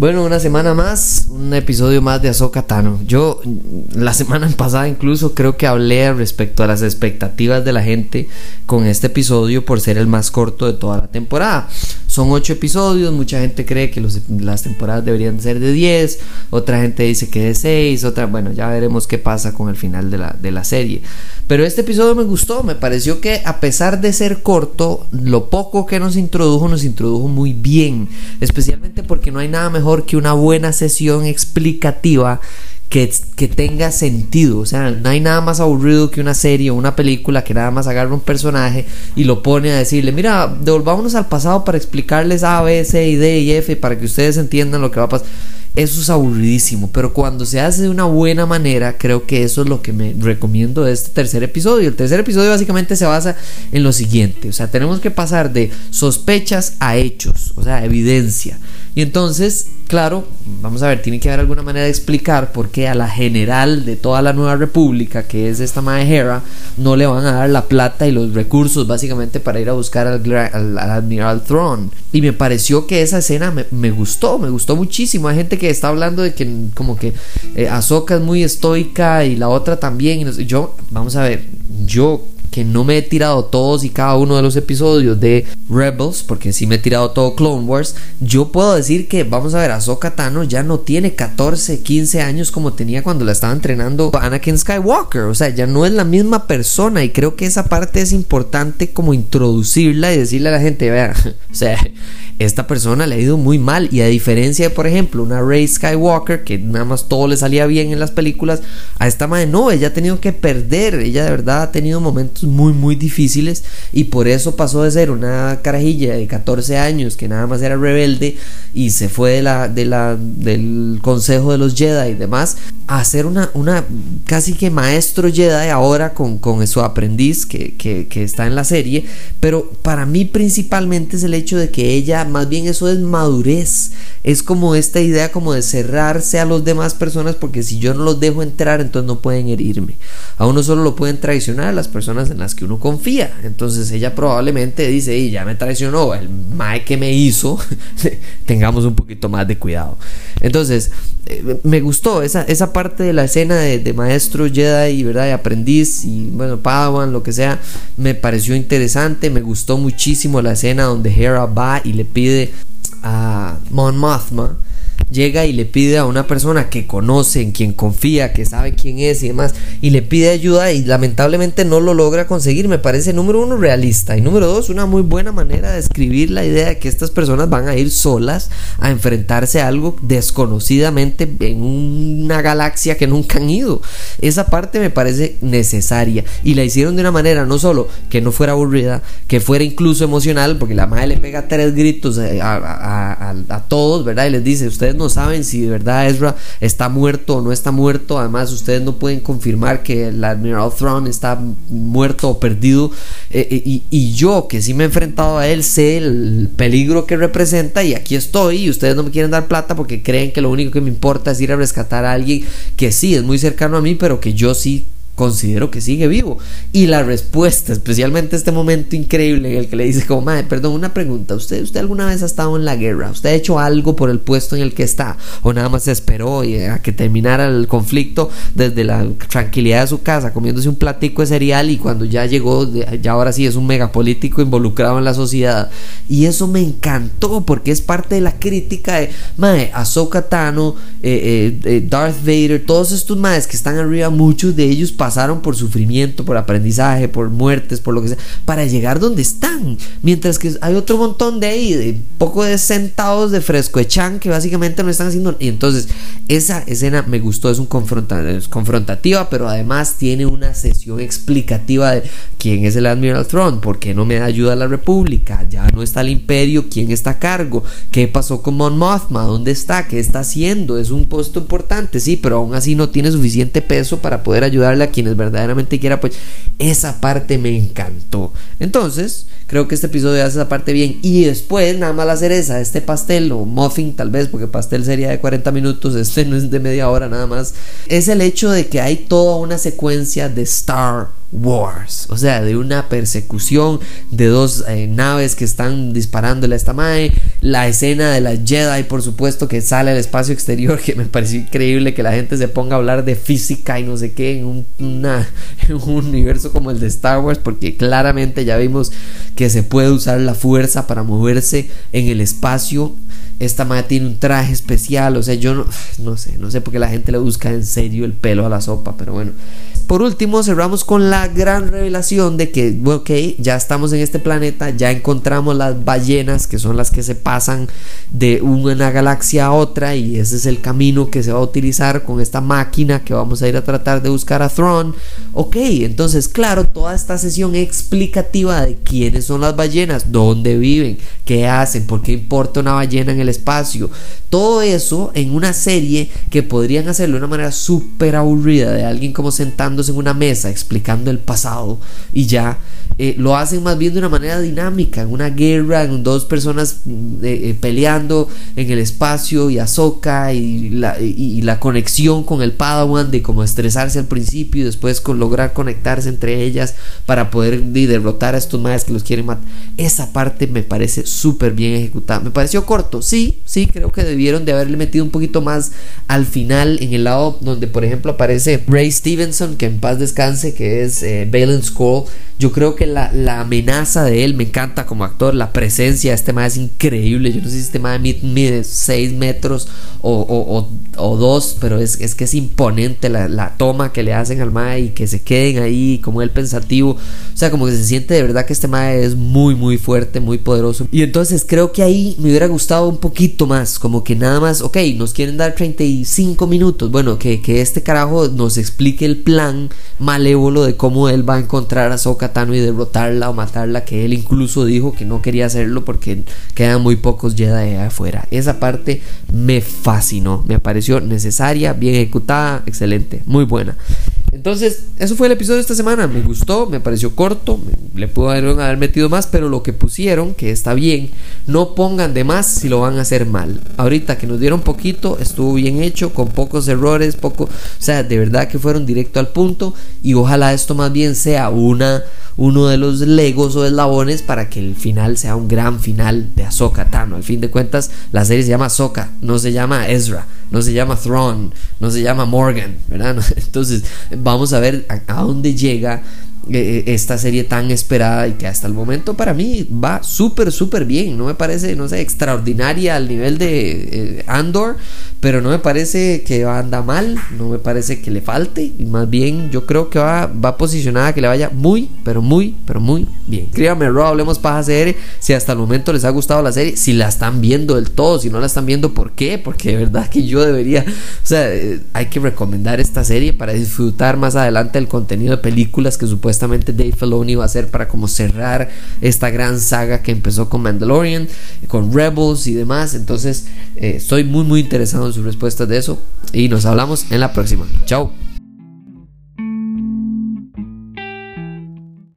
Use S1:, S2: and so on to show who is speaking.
S1: Bueno, una semana más, un episodio más de Ahsoka Tano. Yo la semana pasada incluso creo que hablé respecto a las expectativas de la gente con este episodio por ser el más corto de toda la temporada. Son ocho episodios, mucha gente cree que las temporadas deberían ser de 10, otra gente dice que de 6, otra, bueno, ya veremos qué pasa con el final de la, de la serie. Pero este episodio me gustó, me pareció que a pesar de ser corto, lo poco que nos introdujo nos introdujo muy bien, especialmente porque no hay nada mejor que una buena sesión explicativa que, que, tenga sentido. O sea, no hay nada más aburrido que una serie o una película que nada más agarra un personaje y lo pone a decirle, mira, devolvámonos al pasado para explicarles A, B, C, y D y F para que ustedes entiendan lo que va a pasar. Eso es aburridísimo, pero cuando se hace de una buena manera, creo que eso es lo que me recomiendo de este tercer episodio. El tercer episodio básicamente se basa en lo siguiente, o sea, tenemos que pasar de sospechas a hechos, o sea, evidencia. Y entonces, claro, vamos a ver, tiene que haber alguna manera de explicar por qué a la general de toda la nueva república, que es esta Mae Hera, no le van a dar la plata y los recursos básicamente para ir a buscar al, Admiral Throne. Y me pareció que esa escena me, gustó, me gustó muchísimo. Hay gente que está hablando de que como que eh, Ahsoka es muy estoica y la otra también. Y yo, vamos a ver, yo que no me he tirado todos y cada uno de los episodios de Rebels, porque sí me he tirado todo Clone Wars, yo puedo decir que, vamos a ver, Ahsoka Tano ya no tiene 14, 15 años como tenía cuando la estaba entrenando Anakin Skywalker, o sea, ya no es la misma persona y creo que esa parte es importante como introducirla y decirle a la gente, vea, o sea, esta persona le ha ido muy mal y a diferencia de por ejemplo una Rey Skywalker que nada más todo le salía bien en las películas a esta madre no ella ha tenido que perder ella de verdad ha tenido momentos muy muy difíciles y por eso pasó de ser una carajilla de 14 años que nada más era rebelde y se fue de la, de la del consejo de los Jedi y demás a ser una, una casi que maestro Jedi ahora con, con su aprendiz que, que, que está en la serie pero para mí principalmente es el hecho de que ella más bien eso es madurez, es como esta idea como de cerrarse a los demás personas porque si yo no los dejo entrar entonces no pueden herirme. A uno solo lo pueden traicionar las personas en las que uno confía. Entonces ella probablemente dice, y ya me traicionó, el mae que me hizo, tengamos un poquito más de cuidado. Entonces, eh, me gustó esa, esa parte de la escena de, maestro Jedi, ¿verdad? Y aprendiz y bueno, Padawan, lo que sea, me pareció interesante, me gustó muchísimo la escena donde Hera va y le pide a Mon Mothma llega y le pide a una persona que conoce, en quien confía, que sabe quién es y demás, y le pide ayuda y lamentablemente no lo logra conseguir, me parece número uno realista y número dos una muy buena manera de escribir la idea de que estas personas van a ir solas a enfrentarse a algo desconocidamente en una galaxia que nunca han ido. Esa parte me parece necesaria y la hicieron de una manera no solo que no fuera aburrida, que fuera incluso emocional, porque la madre le pega tres gritos a, a todos, ¿verdad? Y les dice, ustedes no saben si de verdad Ezra está muerto o no está muerto. Además, ustedes no pueden confirmar que el Admiral Thrawn está muerto o perdido. Eh, eh, y, yo, que sí me he enfrentado a él, sé el peligro que representa y aquí estoy. Y ustedes no me quieren dar plata porque creen que lo único que me importa es ir a rescatar a alguien que sí es muy cercano a mí, pero que yo sí considero que sigue vivo. Y la respuesta, especialmente este momento increíble en el que le dice como, madre, perdón, una pregunta, ¿usted, ¿usted alguna vez ha estado en la guerra? ¿Usted ha hecho algo por el puesto en el que está? ¿O nada más se esperó a que terminara el conflicto desde la tranquilidad de su casa, comiéndose un platico de cereal y cuando ya llegó, ya ahora sí es un megapolítico involucrado en la sociedad? Y eso me encantó porque es parte de la crítica de, madre, Ahsoka Tano, eh, eh, eh, Darth Vader, todos estos madres que están arriba, muchos de ellos pasan pasaron por sufrimiento, por aprendizaje, por muertes, por lo que sea, para llegar donde están. Mientras que hay otro montón de ahí, de poco de centavos de fresco de chan que básicamente no están haciendo. Y entonces, esa escena me gustó, es un confronta es confrontativa, pero además tiene una sesión explicativa de quién es el Admiral Throne, por qué no me da ayuda a la República, ya no está el Imperio, quién está a cargo, qué pasó con Mon Mothma, dónde está, qué está haciendo, es un puesto importante, sí, pero aún así no tiene suficiente peso para poder ayudarle a quienes verdaderamente quiera, pues esa parte me encantó. Entonces, creo que este episodio hace esa parte bien. Y después, nada más la cereza, este pastel o muffin, tal vez, porque pastel sería de 40 minutos, este no es de media hora nada más, es el hecho de que hay toda una secuencia de Star Wars, o sea, de una persecución de dos eh, naves que están disparándole a esta mae, la escena de la Jedi, por supuesto, que sale al espacio exterior, que me pareció increíble que la gente se ponga a hablar de física y no sé qué en un, universo como el de Star Wars, porque claramente ya vimos que se puede usar la fuerza para moverse en el espacio. Esta madre tiene un traje especial, o sea, yo no, no sé, no sé por qué la gente le busca en serio el pelo a la sopa, pero bueno. Por último, cerramos con la gran revelación de que, ok, ya estamos en este planeta, ya encontramos las ballenas, que son las que se pasan de una galaxia a otra, y ese es el camino que se va a utilizar con esta máquina que vamos a ir a tratar de buscar a Thrawn. Ok, entonces, claro, toda esta sesión explicativa de quiénes son las ballenas, dónde viven, qué hacen, por qué importa una ballena en el espacio, todo eso en una serie que podrían hacerlo de una manera súper aburrida de alguien como en una mesa explicando el pasado y ya eh, lo hacen más bien de una manera dinámica, en una guerra, en dos personas mm, eh, eh, peleando en el espacio y Ahsoka y la, y, la conexión con el Padawan de como estresarse al principio y después con lograr conectarse entre ellas para poder derrotar a estos madres que los quieren matar. Esa parte me parece súper bien ejecutada. Me pareció corto, sí, sí, creo que debieron de haberle metido un poquito más al final en el lado donde por ejemplo aparece Ray Stevenson, que en paz descanse, que es eh, Skull. Yo creo que la, la, amenaza de él me encanta como actor, la presencia de este man es increíble. Yo no sé si este man mide 6 metros o, o, o, 2, pero es, es, que es imponente la, la, toma que le hacen al mae y que se queden ahí como él pensativo. O sea, como que se siente de verdad que este mae es muy, muy fuerte, muy poderoso. Y entonces creo que ahí me hubiera gustado un poquito más, como que nada más, ok, nos quieren dar 35 minutos. Bueno, que, que este carajo nos explique el plan malévolo de cómo él va a encontrar a Soka y derrotarla o matarla, que él incluso dijo que no quería hacerlo porque quedan muy pocos Jedi afuera. Esa parte me fascinó, me pareció necesaria, bien ejecutada, excelente, muy buena. Entonces, eso fue el episodio de esta semana. Me gustó, me pareció corto, le pudo haber, metido más, pero lo que pusieron, que está bien, no pongan de más si lo van a hacer mal. Ahorita que nos dieron poquito, estuvo bien hecho, con pocos errores, poco, o sea, de verdad que fueron directo al punto y ojalá esto más bien sea una uno de los legos o eslabones para que el final sea un gran final de Ahsoka Tano. Al fin de cuentas, la serie se llama Ahsoka, no se llama Ezra, no se llama Thrawn, no se llama Morgan, ¿verdad? Entonces, vamos a ver a, a dónde llega eh, eh, esta serie tan esperada y que hasta el momento para mí va súper, súper bien. No me parece, no sé, extraordinaria al nivel de eh, Andor, pero no me parece que anda mal, no me parece que le falte. Y más bien yo creo que va, va posicionada que le vaya muy, pero muy, pero muy bien. Escríbame, Rob, hablemos paja serie. Si hasta el momento les ha gustado la serie, si la están viendo del todo, si no la están viendo, ¿por qué? Porque de verdad que yo debería, o sea, hay que recomendar esta serie para disfrutar más adelante el contenido de películas que supuestamente supuestamente Dave Filoni va a hacer para como cerrar esta gran saga que empezó con Mandalorian, con Rebels y demás. Entonces, eh, estoy muy muy interesado en sus respuestas de eso y nos hablamos en la próxima. Chao.